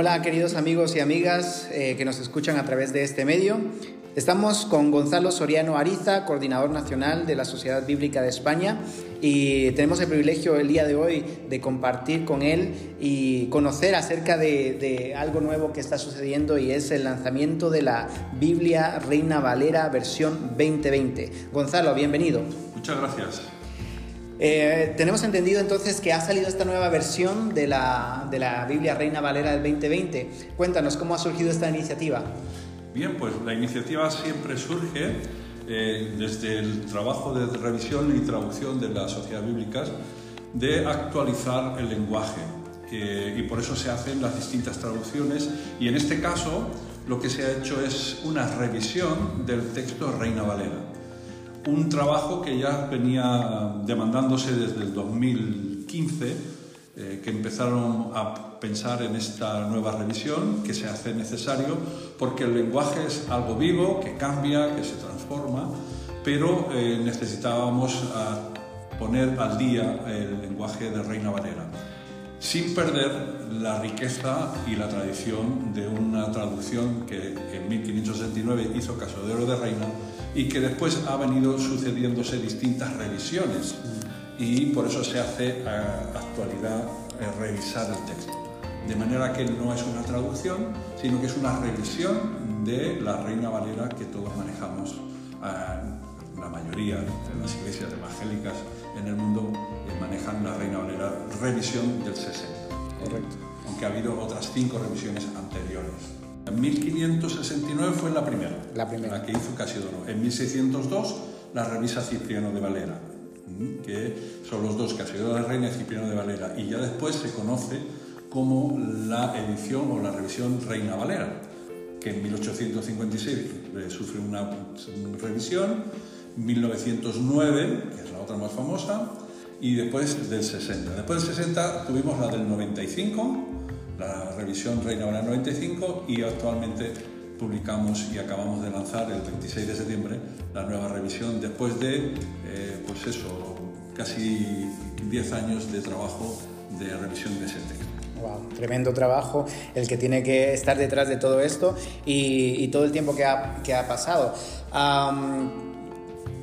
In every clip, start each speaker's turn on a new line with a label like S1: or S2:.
S1: Hola queridos amigos y amigas eh, que nos escuchan a través de este medio. Estamos con Gonzalo Soriano Ariza, coordinador nacional de la Sociedad Bíblica de España, y tenemos el privilegio el día de hoy de compartir con él y conocer acerca de, de algo nuevo que está sucediendo y es el lanzamiento de la Biblia Reina Valera versión 2020. Gonzalo, bienvenido.
S2: Muchas gracias.
S1: Eh, tenemos entendido entonces que ha salido esta nueva versión de la, de la Biblia Reina Valera del 2020. Cuéntanos cómo ha surgido esta iniciativa.
S2: Bien, pues la iniciativa siempre surge eh, desde el trabajo de revisión y traducción de las sociedades bíblicas de actualizar el lenguaje y por eso se hacen las distintas traducciones y en este caso lo que se ha hecho es una revisión del texto Reina Valera un trabajo que ya venía demandándose desde el 2015, eh, que empezaron a pensar en esta nueva revisión, que se hace necesario, porque el lenguaje es algo vivo, que cambia, que se transforma, pero eh, necesitábamos ah, poner al día el lenguaje de Reina Valera, sin perder la riqueza y la tradición de una traducción que en 1569 hizo Casodero de Reina y que después ha venido sucediéndose distintas revisiones y por eso se hace a actualidad eh, revisar el texto. De manera que no es una traducción, sino que es una revisión de la Reina Valera que todos manejamos. la mayoría de las iglesias evangélicas en el mundo eh, manejan la Reina Valera revisión del 60.
S1: Correcto.
S2: Aunque ha habido otras cinco revisiones anteriores. En 1569 fue la primera,
S1: la primera,
S2: la que hizo Casiodoro. En 1602 la revisa Cipriano de Valera, que son los dos, Casiodoro de Reina y Cipriano de Valera. Y ya después se conoce como la edición o la revisión Reina Valera, que en 1856 sufre una revisión, 1909, que es la otra más famosa, y después del 60. Después del 60 tuvimos la del 95 la revisión Reina Valera 95 y actualmente publicamos y acabamos de lanzar el 26 de septiembre la nueva revisión después de, eh, pues eso, casi 10 años de trabajo de revisión de ese texto.
S1: Wow, tremendo trabajo el que tiene que estar detrás de todo esto y, todo el tiempo que ha, que ha pasado.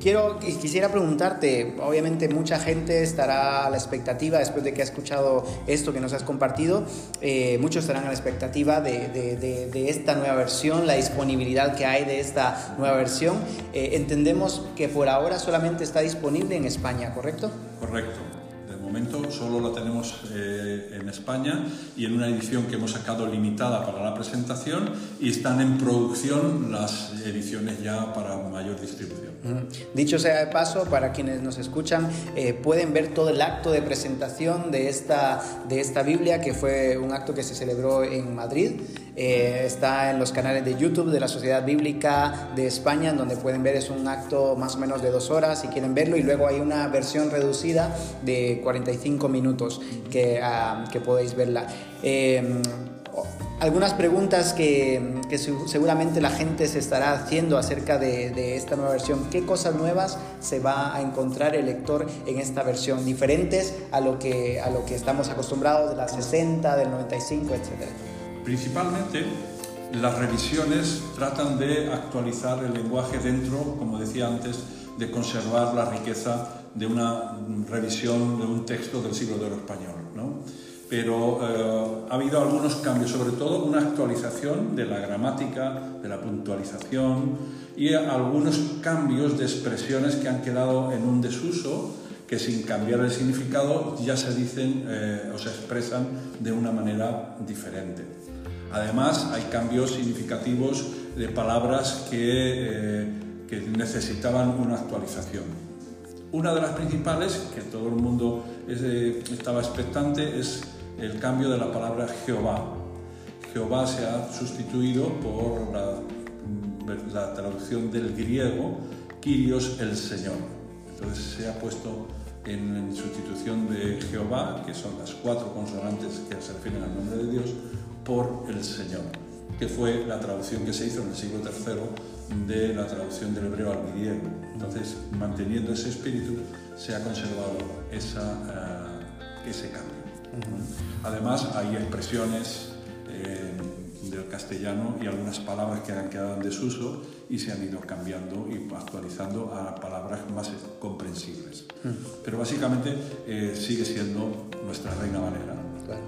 S1: Quiero, quisiera preguntarte, obviamente mucha gente estará a la expectativa después de que ha escuchado esto que nos has compartido, eh, muchos estarán a la expectativa de, de, esta nueva versión, la disponibilidad que hay de esta nueva versión. Eh, entendemos que por ahora solamente está disponible en España, ¿correcto?
S2: Correcto momento solo la tenemos eh, en España y en una edición que hemos sacado limitada para la presentación y están en producción las ediciones ya para mayor distribución.
S1: Dicho sea de paso, para quienes nos escuchan, eh, pueden ver todo el acto de presentación de esta, de esta Biblia, que fue un acto que se celebró en Madrid. Eh, está en los canales de YouTube de la Sociedad Bíblica de España, donde pueden ver, es un acto más o menos de dos horas si quieren verlo, y luego hay una versión reducida de 45 minutos que, ah, que podéis verla. Eh, algunas preguntas que, que, seguramente la gente se estará haciendo acerca de, de, esta nueva versión. ¿Qué cosas nuevas se va a encontrar el lector en esta versión? Diferentes a lo que, a lo que estamos acostumbrados de la 60, del 95, etcétera.
S2: Principalmente, las revisiones tratan de actualizar el lenguaje dentro, como decía antes, de conservar la riqueza de una revisión de un texto del siglo de oro español. Pero eh, ha habido algunos cambios, sobre todo una actualización de la gramática, de la puntualización y algunos cambios de expresiones que han quedado en un desuso que sin cambiar el significado ya se dicen eh, o se expresan de una manera diferente. Además, hay cambios significativos de palabras que, eh, que necesitaban una actualización. Una de las principales, que todo el mundo estaba expectante, es el cambio de la palabra Jehová. Jehová se ha sustituido por la, la traducción del griego, Kyrios el Señor. Entonces se ha puesto en, sustitución de Jehová, que son las cuatro consonantes que se refieren al nombre de Dios, por el Señor, que fue la traducción que se hizo en el siglo III de la traducción del hebreo al griego. Entonces, manteniendo ese espíritu, se ha conservado esa, eh, ese cambio. Además, hay expresiones eh, del castellano y algunas palabras que han quedado en desuso y se han ido cambiando y actualizando a palabras más comprensibles. Pero básicamente eh, sigue siendo nuestra Reina Valera,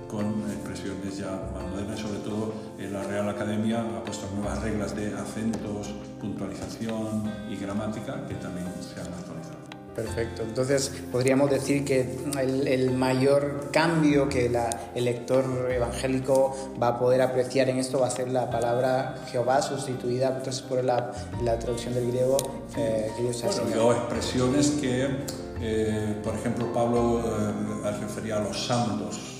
S2: con expresiones ya más modernas, sobre todo en la Real Academia ha puesto nuevas reglas de acentos, puntualización y gramática que también se han actualizado.
S1: Perfecto. Entonces, podríamos decir que el, mayor cambio que el lector evangélico va a poder apreciar en esto va a ser la palabra Jehová sustituida entonces por la, traducción del griego
S2: eh, que Dios ha expresiones que, eh, por ejemplo, Pablo eh, refería a los santos,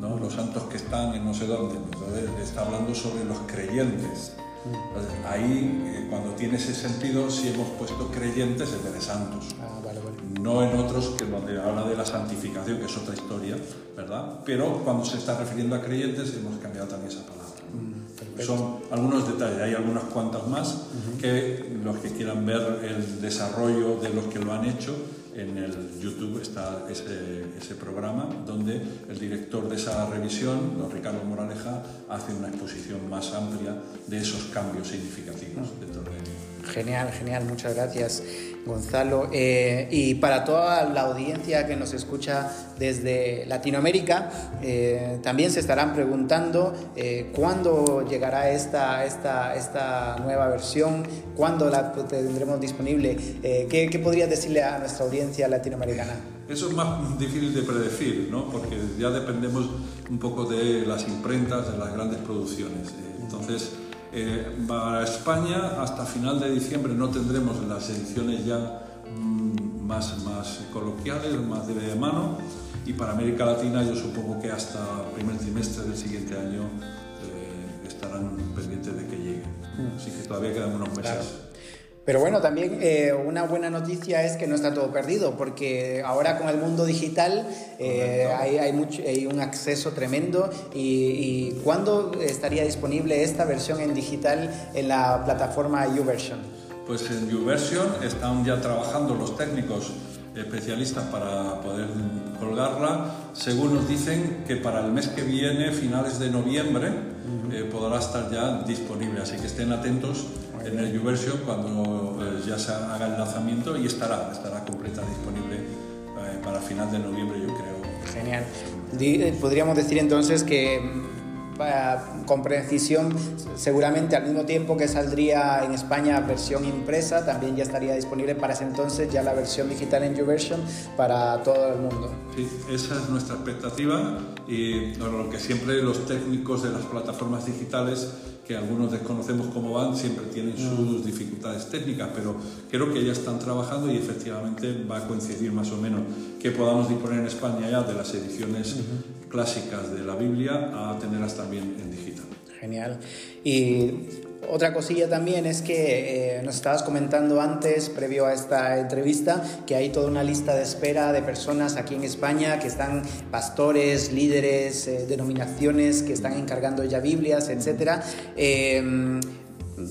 S2: ¿no? los santos que están en no sé dónde. Entonces, está hablando sobre los creyentes ahí, eh, cuando tiene ese sentido, si hemos puesto creyentes en vez de santos. Ah, no en otros que donde habla de la santificación, que es otra historia, ¿verdad? Pero cuando se está refiriendo a creyentes, hemos cambiado también esa palabra. Mm, Son algunos detalles, hay algunas cuantas más que los que quieran ver el desarrollo de los que lo han hecho, en el YouTube está ese, programa donde el director de esa revisión, don Ricardo Moraleja, hace una exposición más amplia de esos cambios significativos dentro de
S1: Genial, genial, muchas gracias Gonzalo. Eh, y para toda la audiencia que nos escucha desde Latinoamérica, eh, también se estarán preguntando eh, cuándo llegará esta, esta, esta nueva versión, cuándo la tendremos disponible. ¿qué, ¿Qué podrías decirle a nuestra audiencia latinoamericana?
S2: Eso es más difícil de predecir, ¿no? porque ya dependemos un poco de las imprentas, de las grandes producciones. Entonces, eh, para España, hasta final de diciembre no tendremos las ediciones ya mm, más, más coloquiales, más de mano, y para América Latina yo supongo que hasta el primer trimestre del siguiente año eh, estarán pendientes de que llegue. Mm. Así que todavía quedan unos meses.
S1: Pero bueno, también eh, una buena noticia es que no está todo perdido, porque ahora con el mundo digital eh, hay, hay, mucho, hay, un acceso tremendo. Y, cuándo estaría disponible esta versión en digital en la plataforma YouVersion?
S2: Pues en YouVersion están ya trabajando los técnicos especialistas para poder colgarla. Según nos dicen que para el mes que viene, finales de noviembre, eh, podrá estar ya disponible. Así que estén atentos en el YouVersion cuando eh, ya se haga el lanzamiento y estará, estará completa disponible eh, para final de noviembre, yo creo.
S1: Genial. Podríamos decir entonces que con precisión, seguramente al mismo tiempo que saldría en España versión impresa, también ya estaría disponible para ese entonces ya la versión digital en YouVersion para todo el mundo.
S2: Sí, esa es nuestra expectativa y lo que siempre los técnicos de las plataformas digitales que algunos desconocemos cómo van, siempre tienen mm. sus dificultades técnicas, pero creo que ya están trabajando y efectivamente va a coincidir más o menos que podamos disponer en España ya de las ediciones clásicas de la Biblia a tenerlas también en digital.
S1: Genial. Y otra cosilla también es que eh, nos estabas comentando antes, previo a esta entrevista, que hay toda una lista de espera de personas aquí en España que están pastores, líderes, eh, denominaciones que están encargando ya Biblias, etc.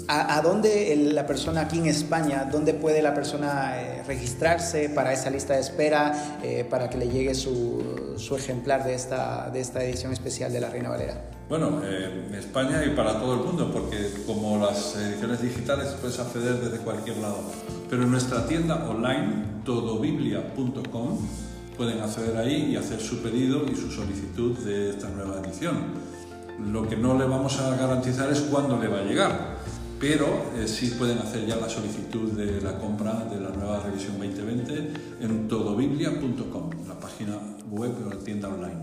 S1: ¿A, dónde la persona aquí en España, dónde puede la persona eh, registrarse para esa lista de espera, eh, para que le llegue su, su, ejemplar de esta, de esta edición especial de la Reina Valera?
S2: Bueno, eh, en España y para todo el mundo, porque como las ediciones digitales puedes acceder desde cualquier lado. Pero en nuestra tienda online, todobiblia.com, pueden acceder ahí y hacer su pedido y su solicitud de esta nueva edición. Lo que no le vamos a garantizar es cuándo le va a llegar pero eh, sí pueden hacer ya la solicitud de la compra de la nueva revisión 2020 en todobiblia.com, la página web o la tienda online.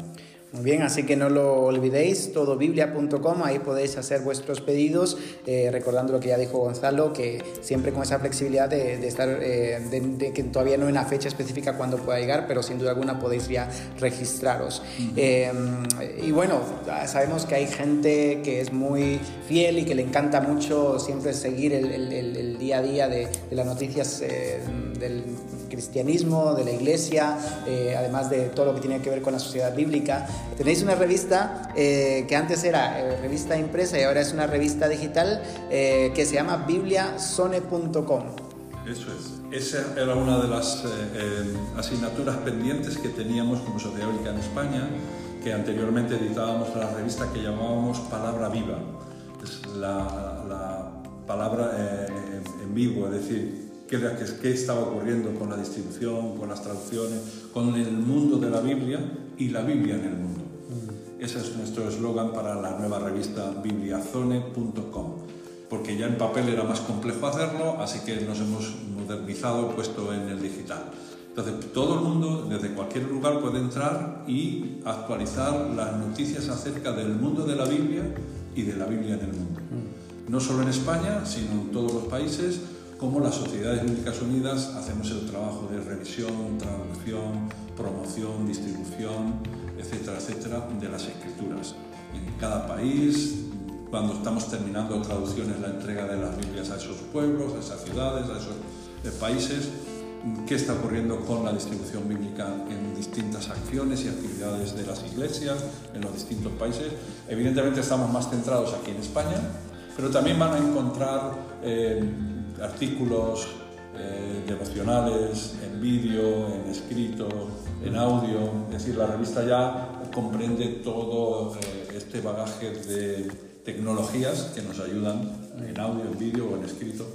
S1: Muy bien, así que no lo olvidéis, todobiblia.com, ahí podéis hacer vuestros pedidos, eh, recordando lo que ya dijo Gonzalo, que siempre con esa flexibilidad de, estar, eh, de, que todavía no hay una fecha específica cuando pueda llegar, pero sin duda alguna podéis ya registraros. Em, y bueno, sabemos que hay gente que es muy fiel y que le encanta mucho siempre seguir el, día a día de, las noticias eh, del cristianismo, de la iglesia, además de todo lo que tiene que ver con la sociedad bíblica. Tenéis una revista eh, que antes era eh, revista impresa y ahora es una revista digital eh, que se llama bibliasone.com.
S2: Eso es. Esa era una de las asignaturas pendientes que teníamos como Sociedad Bíblica en España que anteriormente editábamos la revista que llamábamos Palabra Viva. Es la, palabra eh, en vivo, es decir, qué, qué estaba ocurriendo con la distribución, con las traducciones, con el mundo de la Biblia y la Biblia en el mundo. Mm. Ese es nuestro eslogan para la nueva revista bibliazone.com, porque ya en papel era más complejo hacerlo, así que nos hemos modernizado, puesto en el digital. Entonces, todo el mundo, desde cualquier lugar, puede entrar y actualizar las noticias acerca del mundo de la Biblia y de la Biblia en el mundo. Mm. No solo en España, sino en todos los países, como las Sociedades Bíblicas Unidas hacemos el trabajo de revisión, traducción, promoción, distribución, etcétera, etcétera, de las escrituras. En cada país, cuando estamos terminando traducciones, la entrega de las Biblias a esos pueblos, a esas ciudades, a esos eh, países, qué está ocurriendo con la distribución bíblica en distintas acciones y actividades de las iglesias en los distintos países. Evidentemente estamos más centrados aquí en España, pero también van a encontrar eh, artículos eh, devocionales en vídeo, en escrito, en audio. Es decir, la revista ya comprende todo eh, este bagaje de tecnologías que nos ayudan en audio, en vídeo o en escrito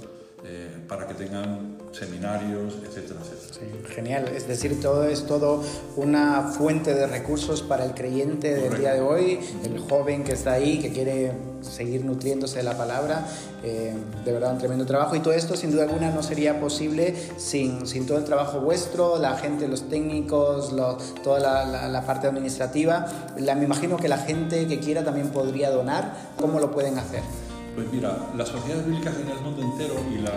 S2: para que tengan seminarios, etcétera, etcétera.
S1: genial, es decir, todo es todo una fuente de recursos para el creyente del día de hoy, el joven que está ahí, que quiere seguir nutriéndose de la palabra, eh, de verdad un tremendo trabajo. Y todo esto sin duda alguna no sería posible sin, sin todo el trabajo vuestro, la gente, los técnicos, toda la, la, parte administrativa, la, me imagino que la gente que quiera también podría donar, ¿cómo lo pueden hacer?
S2: Pues mira, las sociedades bíblicas en el mundo entero y la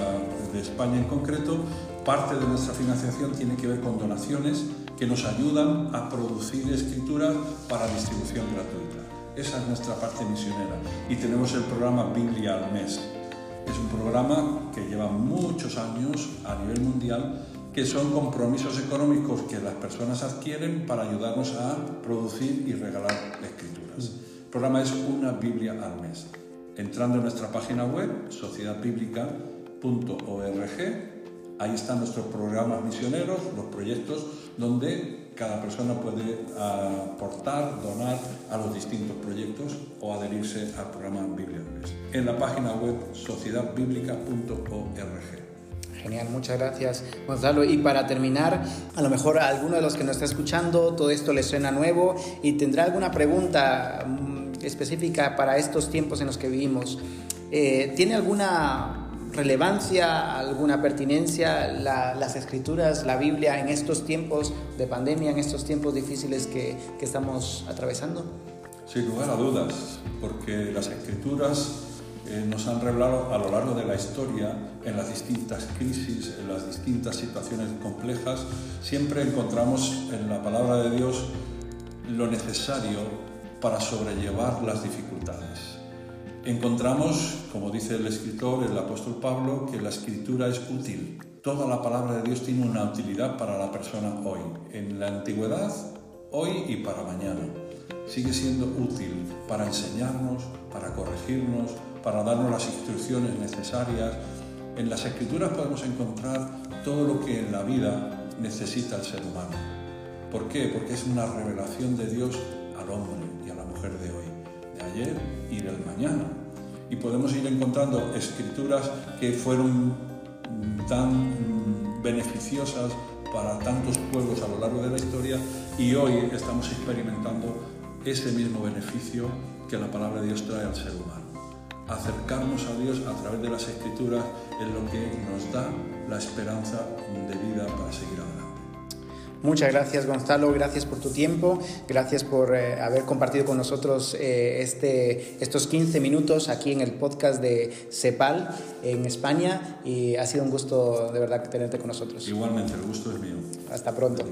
S2: de España en concreto, parte de nuestra financiación tiene que ver con donaciones que nos ayudan a producir escrituras para distribución gratuita. Esa es nuestra parte misionera. Y tenemos el programa Biblia al mes. Es un programa que lleva muchos años a nivel mundial que son compromisos económicos que las personas adquieren para ayudarnos a producir y regalar escrituras. El programa es una Biblia al mes entrando en nuestra página web, sociedadbiblica.org. Ahí están nuestros programas misioneros, los proyectos donde cada persona puede aportar, donar a los distintos proyectos o adherirse al programa Biblia En la página web sociedadbiblica.org.
S1: Genial, muchas gracias Gonzalo. Y para terminar, a lo mejor a alguno de los que nos está escuchando todo esto le suena nuevo y tendrá alguna pregunta específica para estos tiempos en los que vivimos. Eh, ¿Tiene alguna relevancia, alguna pertinencia las escrituras, la Biblia en estos tiempos de pandemia, en estos tiempos difíciles que, que estamos atravesando?
S2: Sin lugar a dudas, porque las escrituras eh, nos han revelado a lo largo de la historia, en las distintas crisis, en las distintas situaciones complejas, siempre encontramos en la palabra de Dios lo necesario para sobrellevar las dificultades. Encontramos, como dice el escritor, el apóstol Pablo, que la escritura es útil. Toda la palabra de Dios tiene una utilidad para la persona hoy, en la antigüedad, hoy y para mañana. Sigue siendo útil para enseñarnos, para corregirnos, para darnos las instrucciones necesarias. En las escrituras podemos encontrar todo lo que en la vida necesita el ser humano. ¿Por qué? Porque es una revelación de Dios al hombre de hoy, de ayer y del mañana. Y podemos ir encontrando escrituras que fueron tan beneficiosas para tantos pueblos a lo largo de la historia y hoy estamos experimentando ese mismo beneficio que la palabra de Dios trae al ser humano. Acercarnos a Dios a través de las escrituras es lo que nos da la esperanza de vida para seguir adelante.
S1: Muchas gracias Gonzalo, gracias por tu tiempo, gracias por eh, haber compartido con nosotros eh, este, estos 15 minutos aquí en el podcast de CEPAL en España y ha sido un gusto de verdad tenerte con nosotros.
S2: Igualmente, el gusto es mío.
S1: Hasta pronto.